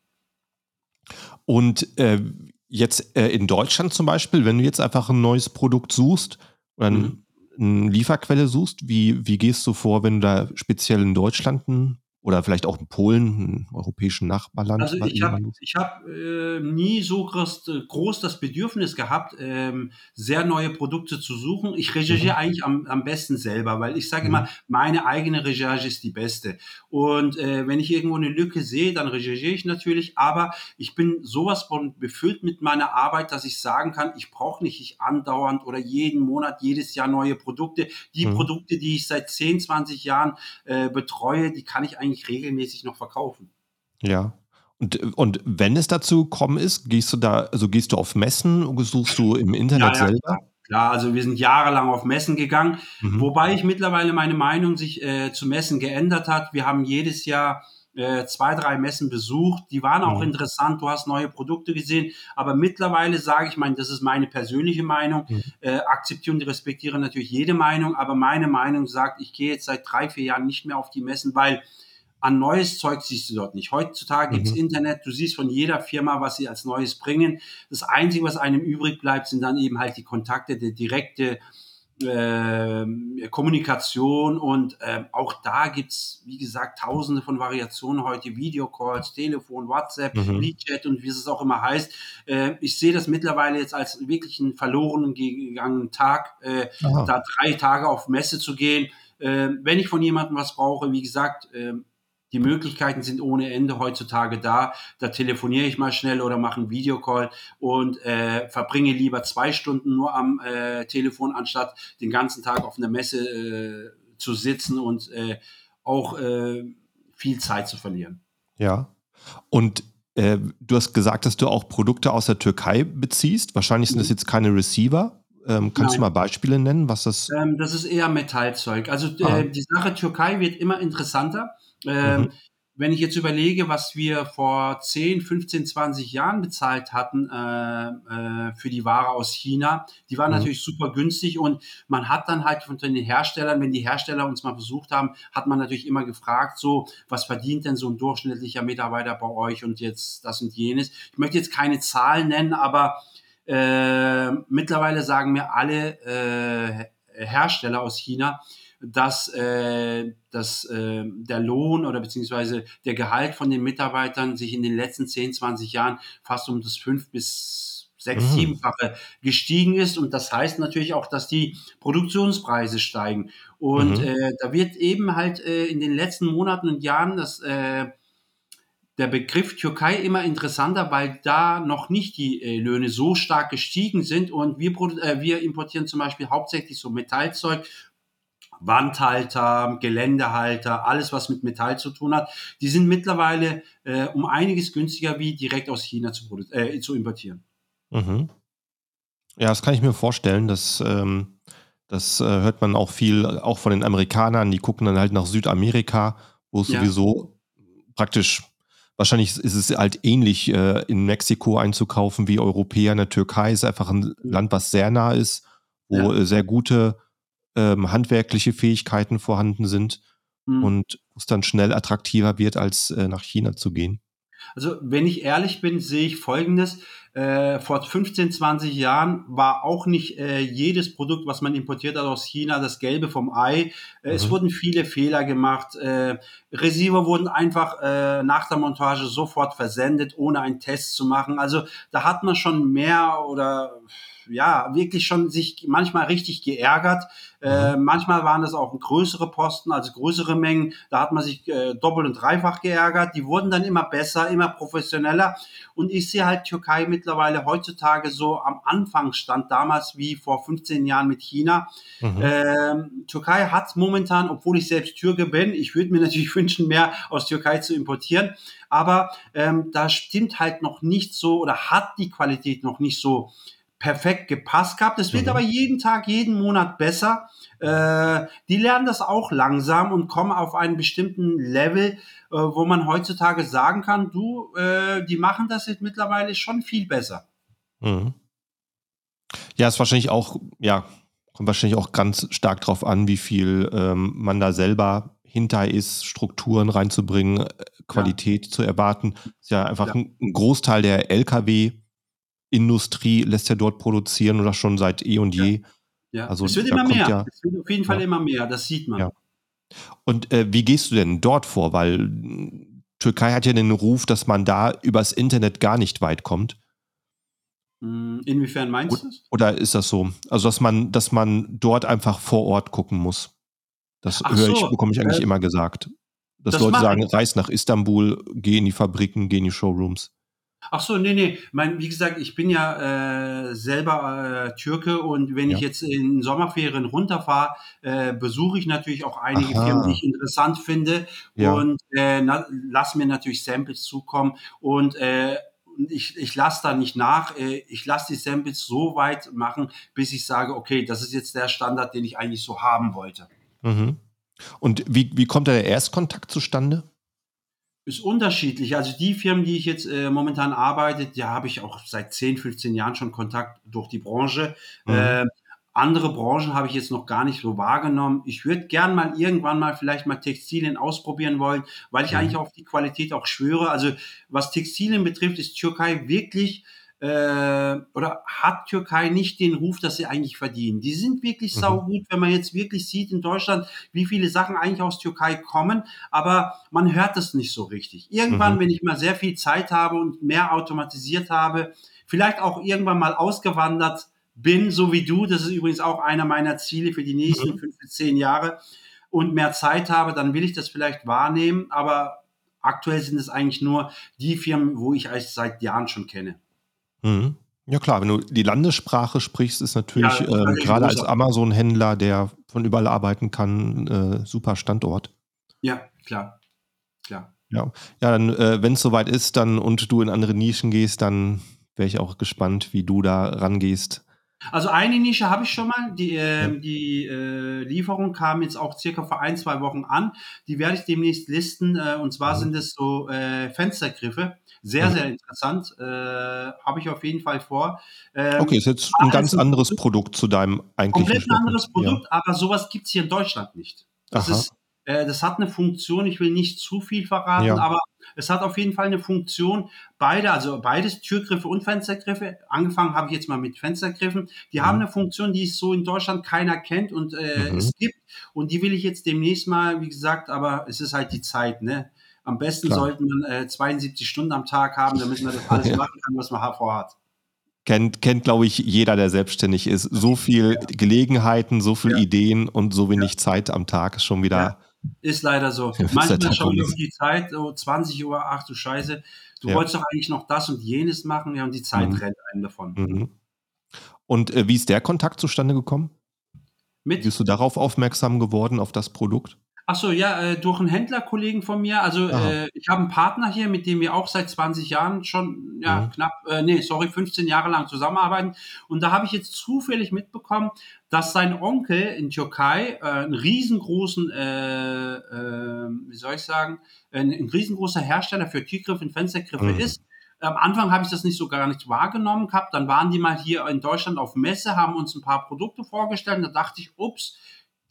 Und äh, jetzt äh, in Deutschland zum Beispiel, wenn du jetzt einfach ein neues Produkt suchst oder Mhm. eine Lieferquelle suchst, wie, wie gehst du vor, wenn du da speziell in Deutschland ein, oder vielleicht auch in Polen, einem europäischen Nachbarland? Also ich habe hab, äh, nie so groß, groß das Bedürfnis gehabt, ähm, sehr neue Produkte zu suchen. Ich recherchiere Mhm. eigentlich am, am besten selber, weil ich sage Mhm. immer, meine eigene Recherche ist die beste. Und äh, wenn ich irgendwo eine Lücke sehe, dann recherchiere ich natürlich, aber ich bin sowas von befüllt mit meiner Arbeit, dass ich sagen kann, ich brauche nicht ich andauernd oder jeden Monat, jedes Jahr neue Produkte. Die Mhm. Produkte, die ich seit 10, 20 Jahren äh, betreue, die kann ich eigentlich regelmäßig noch verkaufen. Ja. Und, und wenn es dazu gekommen ist, gehst du da, also gehst du auf Messen, suchst du im Internet Ja, ja, selber? Klar, also wir sind jahrelang auf Messen gegangen, Mhm. wobei ich mittlerweile meine Meinung sich äh, zu Messen geändert hat. Wir haben jedes Jahr äh, zwei, drei Messen besucht. Die waren auch Mhm. interessant. Du hast neue Produkte gesehen. Aber mittlerweile sage ich, mein, das ist meine persönliche Meinung. Mhm. Äh, akzeptiere und respektiere natürlich jede Meinung. Aber meine Meinung sagt, ich gehe jetzt seit drei, vier Jahren nicht mehr auf die Messen, weil an neues Zeug siehst du dort nicht. Heutzutage gibt's Mhm. Internet, du siehst von jeder Firma, was sie als Neues bringen. Das Einzige, was einem übrig bleibt, sind dann eben halt die Kontakte, die direkte ähm, Kommunikation und ähm, auch da gibt's wie gesagt, tausende von Variationen heute, Videocalls, Telefon, WhatsApp, Mhm. WeChat und wie es auch immer heißt. Äh, ich sehe das mittlerweile jetzt als wirklich einen verloren gegangenen Tag, äh, Aha. da drei Tage auf Messe zu gehen. Äh, wenn ich von jemandem was brauche, wie gesagt, äh, die Möglichkeiten sind ohne Ende heutzutage da. Da telefoniere ich mal schnell oder mache einen Videocall und äh, verbringe lieber zwei Stunden nur am äh, Telefon, anstatt den ganzen Tag auf einer Messe äh, zu sitzen und äh, auch äh, viel Zeit zu verlieren. Ja. Und äh, du hast gesagt, dass du auch Produkte aus der Türkei beziehst. Wahrscheinlich sind das Mhm. jetzt keine Receiver. Ähm, kannst du Nein. mal Beispiele nennen, was das. Ähm, das ist eher Metallzeug. Also Ah. die Sache Türkei wird immer interessanter. Ähm, Mhm. Wenn ich jetzt überlege, was wir vor 10, 15, 20 Jahren bezahlt hatten äh, äh, für die Ware aus China, die war Mhm. natürlich super günstig und man hat dann halt von den Herstellern, wenn die Hersteller uns mal besucht haben, hat man natürlich immer gefragt, so, was verdient denn so ein durchschnittlicher Mitarbeiter bei euch und jetzt das und jenes. Ich möchte jetzt keine Zahlen nennen, aber äh, mittlerweile sagen mir alle äh, Hersteller aus China, dass, äh, dass äh, der Lohn oder beziehungsweise der Gehalt von den Mitarbeitern sich in den letzten 10, 20 Jahren fast um das fünf bis sechs, mhm. siebenfache gestiegen ist. Und das heißt natürlich auch, dass die Produktionspreise steigen. Und mhm. äh, da wird eben halt äh, in den letzten Monaten und Jahren das äh, der Begriff Türkei immer interessanter, weil da noch nicht die äh, Löhne so stark gestiegen sind und wir, äh, wir importieren zum Beispiel hauptsächlich so Metallzeug, Wandhalter, Geländehalter, alles was mit Metall zu tun hat. Die sind mittlerweile äh, um einiges günstiger wie direkt aus China zu, äh, zu importieren. Mhm. Ja, das kann ich mir vorstellen. dass ähm, das äh, hört man auch viel, auch von den Amerikanern. Die gucken dann halt nach Südamerika, wo es ja. sowieso praktisch Wahrscheinlich ist es halt ähnlich, äh, in Mexiko einzukaufen wie Europäer. In der Türkei ist einfach ein Land, was sehr nah ist, wo ja. Sehr gute ähm, handwerkliche Fähigkeiten vorhanden sind mhm. und es dann schnell attraktiver wird, als äh, nach China zu gehen. Also, wenn ich ehrlich bin, sehe ich Folgendes. Äh, vor 15, 20 Jahren war auch nicht äh, jedes Produkt, was man importiert hat aus China, das Gelbe vom Ei. Äh, mhm. Es wurden viele Fehler gemacht. Äh, Receiver wurden einfach äh, nach der Montage sofort versendet, ohne einen Test zu machen. Also da hat man schon mehr oder ja, wirklich schon sich manchmal richtig geärgert. Äh, mhm. manchmal waren das auch größere Posten, also größere Mengen. Da hat man sich äh, doppelt und dreifach geärgert. Die wurden dann immer besser, immer professioneller. Und ich sehe halt Türkei mittlerweile heutzutage so am Anfangsstand damals wie vor 15 Jahren mit China. Mhm. Ähm, Türkei hat momentan, obwohl ich selbst Türke bin, ich würde mir [LAUGHS] natürlich wünschen, mehr aus Türkei zu importieren. Aber ähm, da stimmt halt noch nicht so oder hat die Qualität noch nicht so perfekt gepasst gehabt. Es wird mhm. aber jeden Tag, jeden Monat besser. Äh, die lernen das auch langsam und kommen auf einen bestimmten Level, äh, wo man heutzutage sagen kann, du, äh, die machen das jetzt mittlerweile schon viel besser. Mhm. Ja, ist wahrscheinlich auch, ja, kommt wahrscheinlich auch ganz stark drauf an, wie viel ähm, man da selber hinter ist, Strukturen reinzubringen, äh, Qualität ja. zu erwarten. Ist ja einfach ja. Ein, ein Großteil der LKW Industrie lässt ja dort produzieren oder schon seit eh und je. Ja, ja. Also, es wird immer mehr. Ja, es wird auf jeden Fall ja. immer mehr, das sieht man. Und äh, wie gehst du denn dort vor? Weil Türkei hat ja den Ruf, dass man da übers Internet gar nicht weit kommt. Hm, inwiefern meinst du es? Oder ist das so? Also, dass man, dass man dort einfach vor Ort gucken muss. Das Ach höre ich, so, bekomme ich eigentlich äh, immer gesagt. Dass das Leute sagen, reis nach Istanbul, geh in die Fabriken, geh in die Showrooms. Ach so, nee, nee. Mein, wie gesagt, ich bin ja äh, selber äh, Türke und wenn ja. ich jetzt in Sommerferien runterfahre, äh, besuche ich natürlich auch einige Aha. Firmen, die ich interessant finde ja. und äh, na, lass mir natürlich Samples zukommen und äh, ich, ich lasse da nicht nach. Äh, ich lasse die Samples so weit machen, bis ich sage, okay, das ist jetzt der Standard, den ich eigentlich so haben wollte. Mhm. Und wie, wie kommt da der Erstkontakt zustande? Ist unterschiedlich. Also die Firmen, die ich jetzt äh, momentan arbeite, da habe ich auch seit 10, 15 Jahren schon Kontakt durch die Branche. Mhm. Äh, andere Branchen habe ich jetzt noch gar nicht so wahrgenommen. Ich würde gern mal irgendwann mal vielleicht mal Textilien ausprobieren wollen, weil ich mhm. eigentlich auf die Qualität auch schwöre. Also was Textilien betrifft, ist Türkei wirklich äh, oder hat Türkei nicht den Ruf, dass sie eigentlich verdienen. Die sind wirklich mhm. saugut, wenn man jetzt wirklich sieht in Deutschland, wie viele Sachen eigentlich aus Türkei kommen, aber man hört es nicht so richtig. Irgendwann, mhm. wenn ich mal sehr viel Zeit habe und mehr automatisiert habe, vielleicht auch irgendwann mal ausgewandert bin, so wie du, das ist übrigens auch einer meiner Ziele für die nächsten mhm. fünf bis zehn Jahre und mehr Zeit habe, dann will ich das vielleicht wahrnehmen, aber aktuell sind es eigentlich nur die Firmen, wo ich eigentlich seit Jahren schon kenne. Mhm. Ja klar, wenn du die Landessprache sprichst, ist natürlich ja, äh, gerade als Amazon-Händler, der von überall arbeiten kann, äh, super Standort. Ja, klar. Klar. Ja, ja dann, äh, wenn es soweit ist dann und du in andere Nischen gehst, dann wäre ich auch gespannt, wie du da rangehst. Also eine Nische habe ich schon mal. Die, äh, ja. die äh, Lieferung kam jetzt auch circa vor ein, zwei Wochen an. Die werde ich demnächst listen. Äh, und zwar mhm. sind es so äh, Fenstergriffe. Sehr, mhm. sehr interessant. Äh, Habe ich auf jeden Fall vor. Ähm, okay, ist jetzt ein ganz anderes Produkt zu deinem eigentlichen Komplett ein anderes Produkt, ja. aber sowas gibt es hier in Deutschland nicht. Das, ist, äh, das hat eine Funktion, ich will nicht zu viel verraten, ja. aber Es hat auf jeden Fall eine Funktion. Beide, also beides Türgriffe und Fenstergriffe. Angefangen habe ich jetzt mal mit Fenstergriffen. Die mhm. haben eine Funktion, die es so in Deutschland keiner kennt und äh, mhm. es gibt. Und die will ich jetzt demnächst mal, wie gesagt, aber es ist halt die Zeit, ne? Am besten Klar. sollten wir äh, 72 Stunden am Tag haben, damit man das alles [LAUGHS] ja. machen kann, was man vorhat kennt, kennt glaube ich, jeder, der selbstständig ist. So viel ja. Gelegenheiten, so viele ja. Ideen und so wenig. Zeit am Tag ist schon wieder. Ist leider so. Manchmal schon um die Zeit, oh, 20 Uhr, ach du Scheiße, du wolltest doch eigentlich noch das und jenes machen, ja, und die Zeit mhm. rennt einem davon. Mhm. Und äh, wie ist der Kontakt zustande gekommen? Mit? Bist du darauf aufmerksam geworden, auf das Produkt? Ach so, ja, äh, durch einen Händlerkollegen von mir. Also äh, ich habe einen Partner hier, mit dem wir auch seit 20 Jahren schon, ja, mhm. knapp, äh, nee, sorry, 15 Jahre lang zusammenarbeiten. Und da habe ich jetzt zufällig mitbekommen, dass sein Onkel in Türkei äh, einen riesengroßen, äh, äh, wie soll ich sagen, ein, ein riesengroßer Hersteller für Türgriffe und Fenstergriffe mhm. ist. Am Anfang habe ich das nicht so gar nicht wahrgenommen gehabt. Dann waren die mal hier in Deutschland auf Messe, haben uns ein paar Produkte vorgestellt. Und da dachte ich, ups,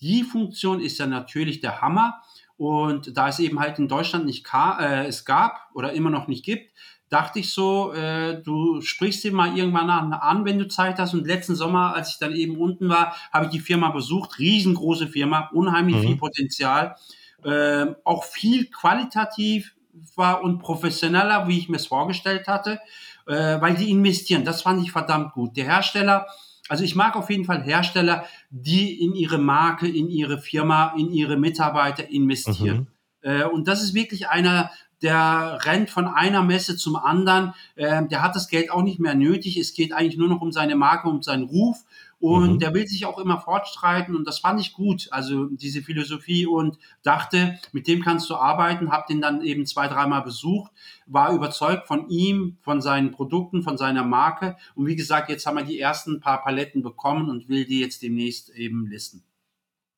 die Funktion ist ja natürlich der Hammer. Und da es eben halt in Deutschland nicht äh, es gab oder immer noch nicht gibt, dachte ich so, äh, du sprichst ihn mal irgendwann an, wenn du Zeit hast. Und letzten Sommer, als ich dann eben unten war, habe ich die Firma besucht. Riesengroße Firma, unheimlich mhm. viel Potenzial. Äh, auch viel qualitativ war und professioneller, wie ich mir es vorgestellt hatte, äh, weil die investieren. Das fand ich verdammt gut. Der Hersteller also ich mag auf jeden Fall Hersteller, die in ihre Marke, in ihre Firma, in ihre Mitarbeiter investieren. Mhm. Äh, und das ist wirklich einer, der rennt von einer Messe zum anderen. Äh, der hat das Geld auch nicht mehr nötig. Es geht eigentlich nur noch um seine Marke, um seinen Ruf. Und mhm. der will sich auch immer fortstreiten und das fand ich gut, also diese Philosophie und dachte, mit dem kannst du arbeiten, hab den dann eben zwei, dreimal besucht, war überzeugt von ihm, von seinen Produkten, von seiner Marke und wie gesagt, jetzt haben wir die ersten paar Paletten bekommen und will die jetzt demnächst eben listen.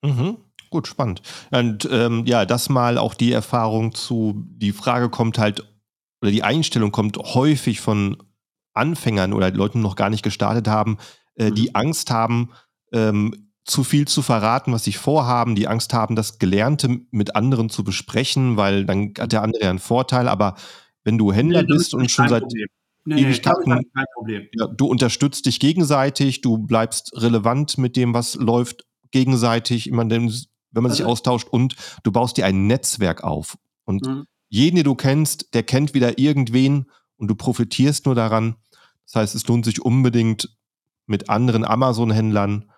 Mhm. Gut, spannend. Und ähm, ja, das mal auch die Erfahrung zu, die Frage kommt halt, oder die Einstellung kommt häufig von Anfängern oder Leuten, die noch gar nicht gestartet haben, äh, die mhm. Angst haben, ähm, zu viel zu verraten, was sie vorhaben, die Angst haben, das Gelernte mit anderen zu besprechen, weil dann hat der andere einen Vorteil. Aber wenn du Händler nee, bist und schon seit nee, Ewigkeiten, ja, du unterstützt dich gegenseitig, du bleibst relevant mit dem, was läuft, gegenseitig, wenn man, wenn man also, sich austauscht und du baust dir ein Netzwerk auf. Und mhm. jeden, den du kennst, der kennt wieder irgendwen und du profitierst nur daran. Das heißt, es lohnt sich unbedingt, mit anderen Amazon-Händlern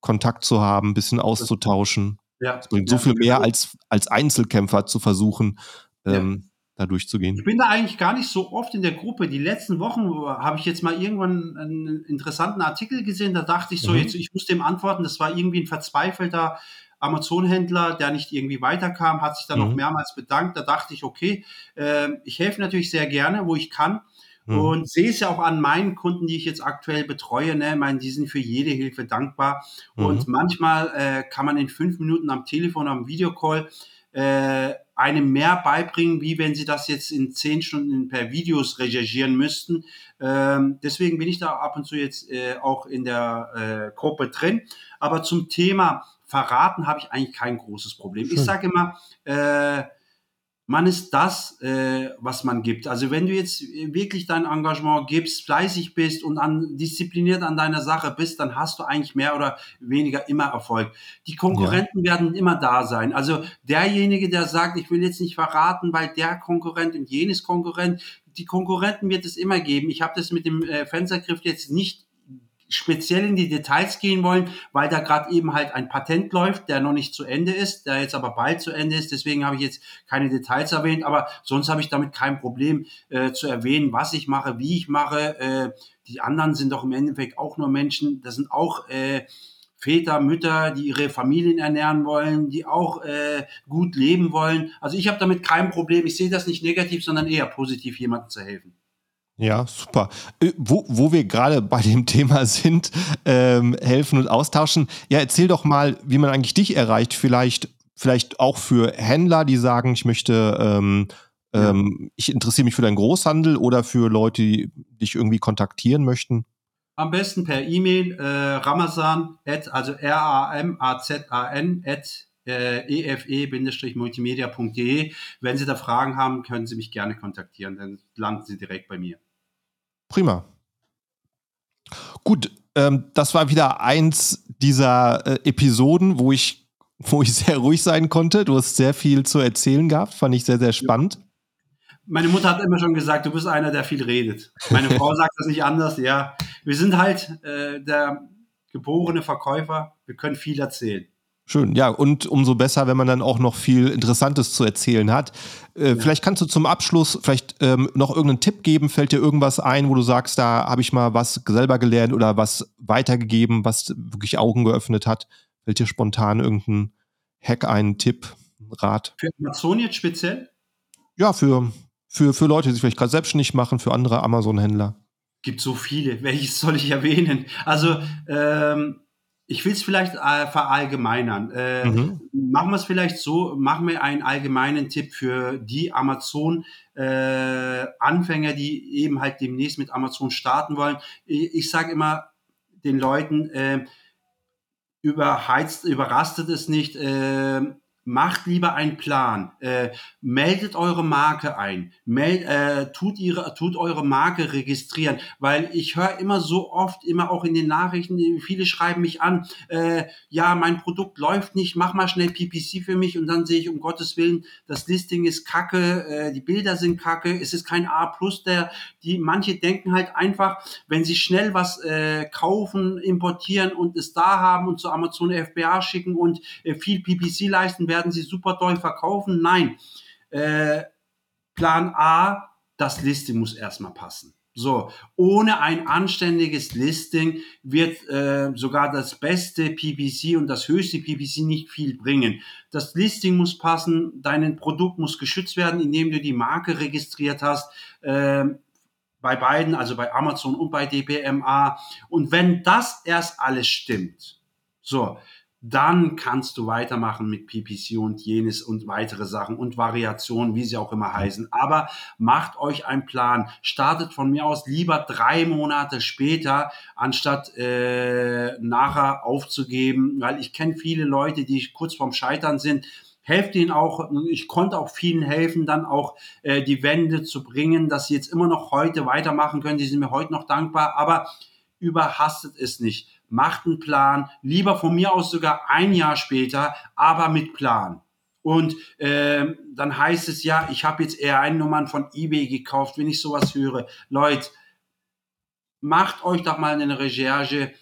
Kontakt zu haben, ein bisschen auszutauschen. Ja. Es bringt so viel mehr als, als Einzelkämpfer zu versuchen, ähm, da durchzugehen. Ich bin da eigentlich gar nicht so oft in der Gruppe. Die letzten Wochen habe ich jetzt mal irgendwann einen interessanten Artikel gesehen, da dachte ich so, mhm. jetzt, ich muss dem antworten, das war irgendwie ein verzweifelter Amazon-Händler, der nicht irgendwie weiterkam, hat sich dann mhm. noch mehrmals bedankt. Da dachte ich, okay, äh, ich helfe natürlich sehr gerne, wo ich kann. Mhm. Und sehe es ja auch an meinen Kunden, die ich jetzt aktuell betreue. Ne? Ich meine, die sind für jede Hilfe dankbar. Mhm. Und manchmal äh, kann man in fünf Minuten am Telefon, am Videocall äh, einem mehr beibringen, wie wenn sie das jetzt in zehn Stunden per Videos recherchieren müssten. Ähm, deswegen bin ich da ab und zu jetzt äh, auch in der äh, Gruppe drin. Aber zum Thema Verraten habe ich eigentlich kein großes Problem. Ich sage immer, äh, man ist das, äh, was man gibt. Also wenn du jetzt wirklich dein Engagement gibst, fleißig bist und an, diszipliniert an deiner Sache bist, dann hast du eigentlich mehr oder weniger immer Erfolg. Die Konkurrenten ja. werden immer da sein. Also derjenige, der sagt, ich will jetzt nicht verraten, weil der Konkurrent und jenes Konkurrent, die Konkurrenten wird es immer geben. Ich habe das mit dem äh, Fenstergriff jetzt nicht speziell in die Details gehen wollen, weil da gerade eben halt ein Patent läuft, der noch nicht zu Ende ist, der jetzt aber bald zu Ende ist. Deswegen habe ich jetzt keine Details erwähnt, aber sonst habe ich damit kein Problem äh, zu erwähnen, was ich mache, wie ich mache. Äh, die anderen sind doch im Endeffekt auch nur Menschen. Das sind auch äh, Väter, Mütter, die ihre Familien ernähren wollen, die auch äh, gut leben wollen. Also ich habe damit kein Problem. Ich sehe das nicht negativ, sondern eher positiv, jemandem zu helfen. Ja, super. Äh, wo, wo wir gerade bei dem [LAUGHS] Thema sind, ähm, helfen und austauschen. Ja, erzähl doch mal, wie man eigentlich dich erreicht. Vielleicht, vielleicht auch für Händler, die sagen, ich möchte, ähm, ja. ähm, ich interessiere mich für deinen Großhandel oder für Leute, die dich irgendwie kontaktieren möchten. Am besten per E-Mail äh, ramazan, at, also R-A-M-A-Z-A-N, at äh, efe-multimedia.de. Wenn Sie da Fragen haben, können Sie mich gerne kontaktieren, dann landen Sie direkt bei mir. Prima. Gut, ähm, das war wieder eins dieser äh, Episoden, wo ich, [LAUGHS] wo ich sehr ruhig sein konnte. Du hast sehr viel zu erzählen gehabt, fand ich sehr, sehr spannend. Meine Mutter hat immer schon gesagt, du bist einer, der viel redet. Meine Frau [LAUGHS] sagt das nicht anders. Ja, wir sind halt äh, der geborene Verkäufer. Wir können viel erzählen. Schön, ja, und umso besser, wenn man dann auch noch viel Interessantes zu erzählen hat. Äh, ja. Vielleicht kannst du zum Abschluss vielleicht ähm, noch irgendeinen Tipp geben. Fällt dir irgendwas ein, wo du sagst, da habe ich mal was selber gelernt oder was weitergegeben, was wirklich Augen geöffnet hat? Fällt dir spontan irgendein Hack ein, Tipp, Rat? Für Amazon jetzt speziell? Ja, für, für, für Leute, die sich vielleicht gerade selbstständig machen, für andere Amazon-Händler. Gibt so viele. Welches soll ich erwähnen? Also, ähm, ich will es vielleicht äh, verallgemeinern. Äh, mhm. Machen wir es vielleicht so, machen wir einen allgemeinen Tipp für die Amazon-Anfänger, äh, die eben halt demnächst mit Amazon starten wollen. Ich, ich sage immer den Leuten, äh, überheizt, überrastet es nicht. Äh, macht lieber einen Plan, äh, meldet eure Marke ein, meld, äh, tut, ihre, tut eure Marke registrieren, weil ich höre immer so oft, immer auch in den Nachrichten, viele schreiben mich an, äh, ja, mein Produkt läuft nicht, mach mal schnell PPC für mich. Und dann sehe ich, um Gottes Willen, das Listing ist kacke, äh, die Bilder sind kacke, es ist kein A+, der, die, manche denken halt einfach, wenn sie schnell was äh, kaufen, importieren und es da haben und zu Amazon FBA schicken und äh, viel PPC leisten, werden sie super toll verkaufen. Nein, äh, Plan A, das Listing muss erstmal passen. So, ohne ein anständiges Listing wird äh, sogar das beste PPC und das höchste PPC nicht viel bringen. Das Listing muss passen, dein Produkt muss geschützt werden, indem du die Marke registriert hast. Äh, bei beiden, also bei Amazon und bei DPMA. Und wenn das erst alles stimmt, so, dann kannst du weitermachen mit PPC und jenes und weitere Sachen und Variationen, wie sie auch immer heißen. Aber macht euch einen Plan. Startet von mir aus lieber drei Monate später, anstatt äh, nachher aufzugeben, weil ich kenne viele Leute, die kurz vorm Scheitern sind. Helft ihnen auch, ich konnte auch vielen helfen, dann auch äh, die Wende zu bringen, dass sie jetzt immer noch heute weitermachen können. Die sind mir heute noch dankbar, aber überhastet es nicht macht einen Plan, lieber von mir aus sogar ein Jahr später, aber mit Plan. Und äh, dann heißt es ja, ich habe jetzt eher nummern von eBay gekauft, wenn ich sowas höre. Leute, macht euch doch mal eine Recherche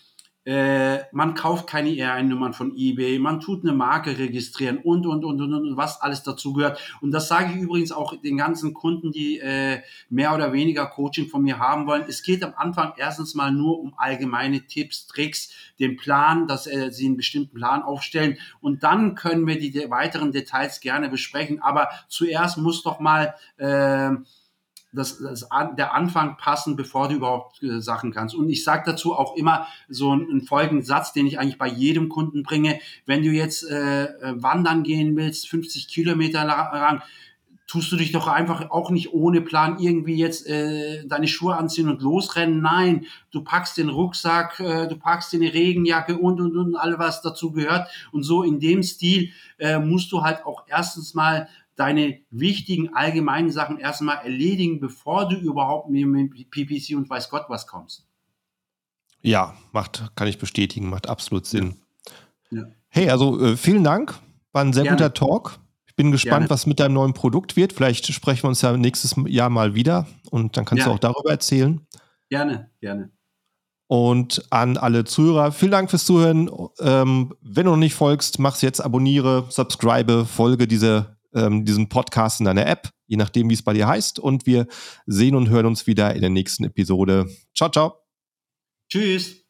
äh, man kauft keine ERN-Nummern von eBay, man tut eine Marke registrieren und, und, und, und, und, was alles dazu gehört. Und das sage ich übrigens auch den ganzen Kunden, die äh, mehr oder weniger Coaching von mir haben wollen. Es geht am Anfang erstens mal nur um allgemeine Tipps, Tricks, den Plan, dass äh, sie einen bestimmten Plan aufstellen und dann können wir die weiteren Details gerne besprechen. Aber zuerst muss doch mal... Äh, das, das, der Anfang passen, bevor du überhaupt äh, Sachen kannst. Und ich sage dazu auch immer so einen, folgenden Satz, den ich eigentlich bei jedem Kunden bringe. Wenn du jetzt äh, äh wandern gehen willst, 50 Kilometer lang, tust du dich doch einfach auch nicht ohne Plan irgendwie jetzt äh, deine Schuhe anziehen und losrennen. Nein, du packst den Rucksack, äh, du packst eine Regenjacke und und und all was dazu gehört. Und so in dem Stil äh, musst du halt auch erstens mal deine wichtigen allgemeinen Sachen erstmal erledigen, bevor du überhaupt mit, mit PPC und weiß Gott was kommst. Ja, macht, kann ich bestätigen, macht absolut Sinn. Ja. Hey, also äh, vielen Dank. War ein sehr Gerne. guter Talk. Ich bin gespannt, Gerne. was mit deinem neuen Produkt wird. Vielleicht sprechen wir uns ja nächstes Jahr mal wieder und dann kannst ja. du auch darüber erzählen. Gerne, gerne. Und an alle Zuhörer, vielen Dank fürs Zuhören. Ähm, wenn du noch nicht folgst, mach's jetzt, abonniere, subscribe, folge diese ähm, diesen Podcast in deiner App, je nachdem, wie es bei dir heißt. Und wir sehen und hören uns wieder in der nächsten Episode. Ciao, ciao. Tschüss.